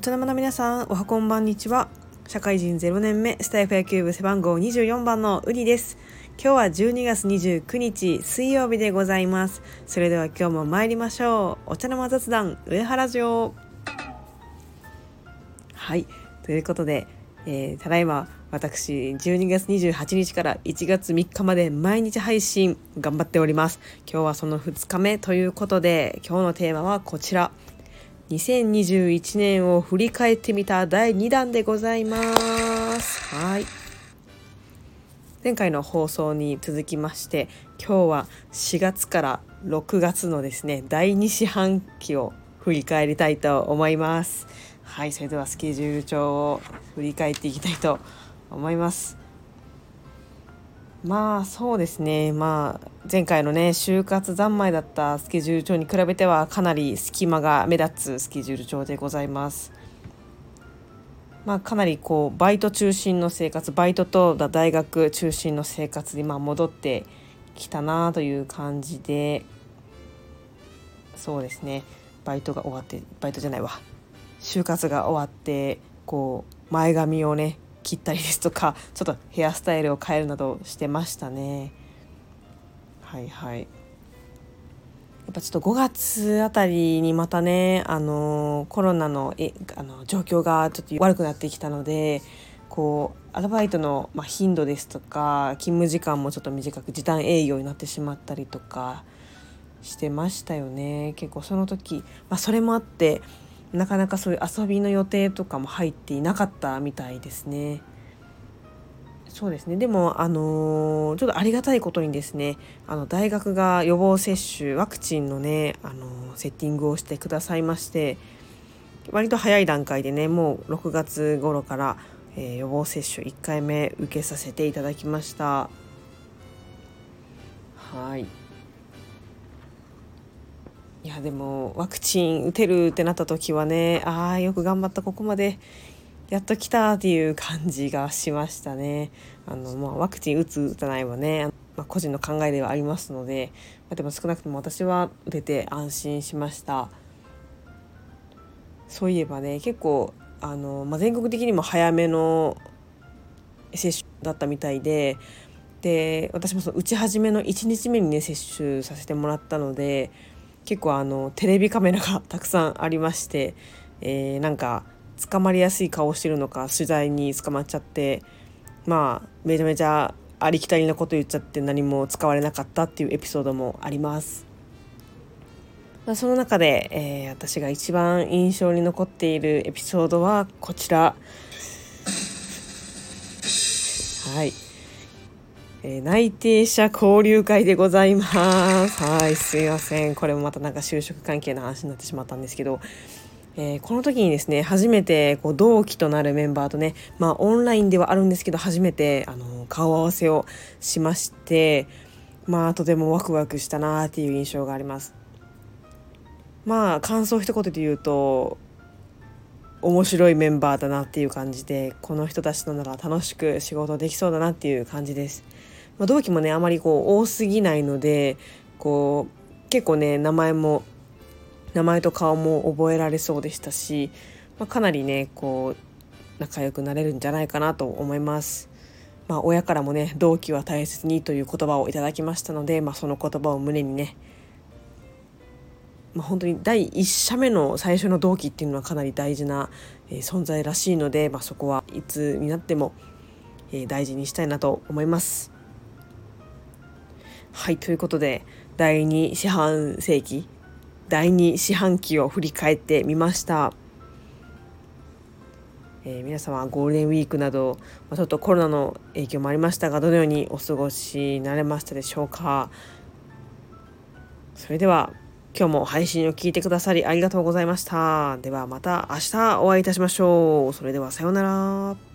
お茶の間の皆さんおはこんばんにちは。社会人0年目スタイフ野球部背番号24番のウリです。今日は12月29日水曜日でございます。それでは今日も参りましょう。お茶の間雑談上原城。はい。ということで、えー、ただいま私12月28日から1月3日まで毎日配信頑張っております。今日はその2日目ということで今日のテーマはこちら。2021年を振り返ってみた第2弾でございます。はい。前回の放送に続きまして今日は4月から6月のですね第2四半期を振り返りたいと思います。はい、それではスケジュール帳を振り返っていきたいと思います。まあそうですね。まあ前回のね就活三昧だったスケジュール帳に比べてはかなり隙間が目立つスケジュール帳でございます。まあ、かなりこうバイト中心の生活バイトと大学中心の生活にまあ戻ってきたなという感じでそうですね。バイトが終わってバイトじゃないわ。就活が終わってこう前髪をね切ったりですとか ちょっとヘアスタイルを変えるなどしてましたね。はいはい。やっぱちょっと5月あたりにまたねあのコロナのえあの状況がちょっと悪くなってきたのでこうアルバイトの、まあ、頻度ですとか勤務時間もちょっと短く時短営業になってしまったりとかしてましたよね。結構その時、まあ、それもあってなかなかそういう遊びの予定とかも入っていなかったみたいですね。そうですねでも、あのー、ちょっとありがたいことにですねあの大学が予防接種ワクチンのね、あのー、セッティングをしてくださいまして割と早い段階でねもう6月頃から、えー、予防接種1回目受けさせていただきました。はいいやでもワクチン打てるってなった時はねああよく頑張ったここまでやっと来たっていう感じがしましたね。あのまあ、ワクチン打つ打たないはね、まあ、個人の考えではありますので、まあ、でも少なくとも私は打てて安心しました。そういえばね結構あの、まあ、全国的にも早めの接種だったみたいでで私もその打ち始めの1日目にね接種させてもらったので結構あのテレビカメラがたくさんありまして、えー、なんか捕まりやすい顔をしてるのか取材に捕まっちゃってまあめちゃめちゃありきたりなこと言っちゃって何も使われなかったっていうエピソードもあります。まあ、その中で、えー、私が一番印象に残っているエピソードはこちら。はい。えー、内定者交流会でございます。はい、すいません。これもまたなんか就職関係の話になってしまったんですけど、えー、この時にですね、初めてこう同期となるメンバーとね、まあオンラインではあるんですけど、初めてあの顔合わせをしまして、まあとてもワクワクしたなっていう印象があります。まあ感想一言で言うと、面白いメンバーだなっていう感じでこの人たちとなら楽しく仕事できそうだなっていう感じです。まあ、同期もねあまりこう多すぎないのでこう結構ね名前も名前と顔も覚えられそうでしたし、まあ、かなりねこう仲良くなれるんじゃないかなと思います。まあ、親からもね同期は大切にという言葉をいただきましたので、まあ、その言葉を胸にね、まあ、本当に第1社目の最初の同期っていうのはかなり大事な、え、存在らしいので、まあ、そこはいつになっても、えー、大事にしたいなと思います。はいということで第2四半世紀第2四半期を振り返ってみました。えー、皆様ゴールデンウィークなど、まあ、ちょっとコロナの影響もありましたがどのようにお過ごしになれましたでしょうかそれでは今日も配信を聞いてくださりありがとうございました。ではまた明日お会いいたしましょう。それではさようなら。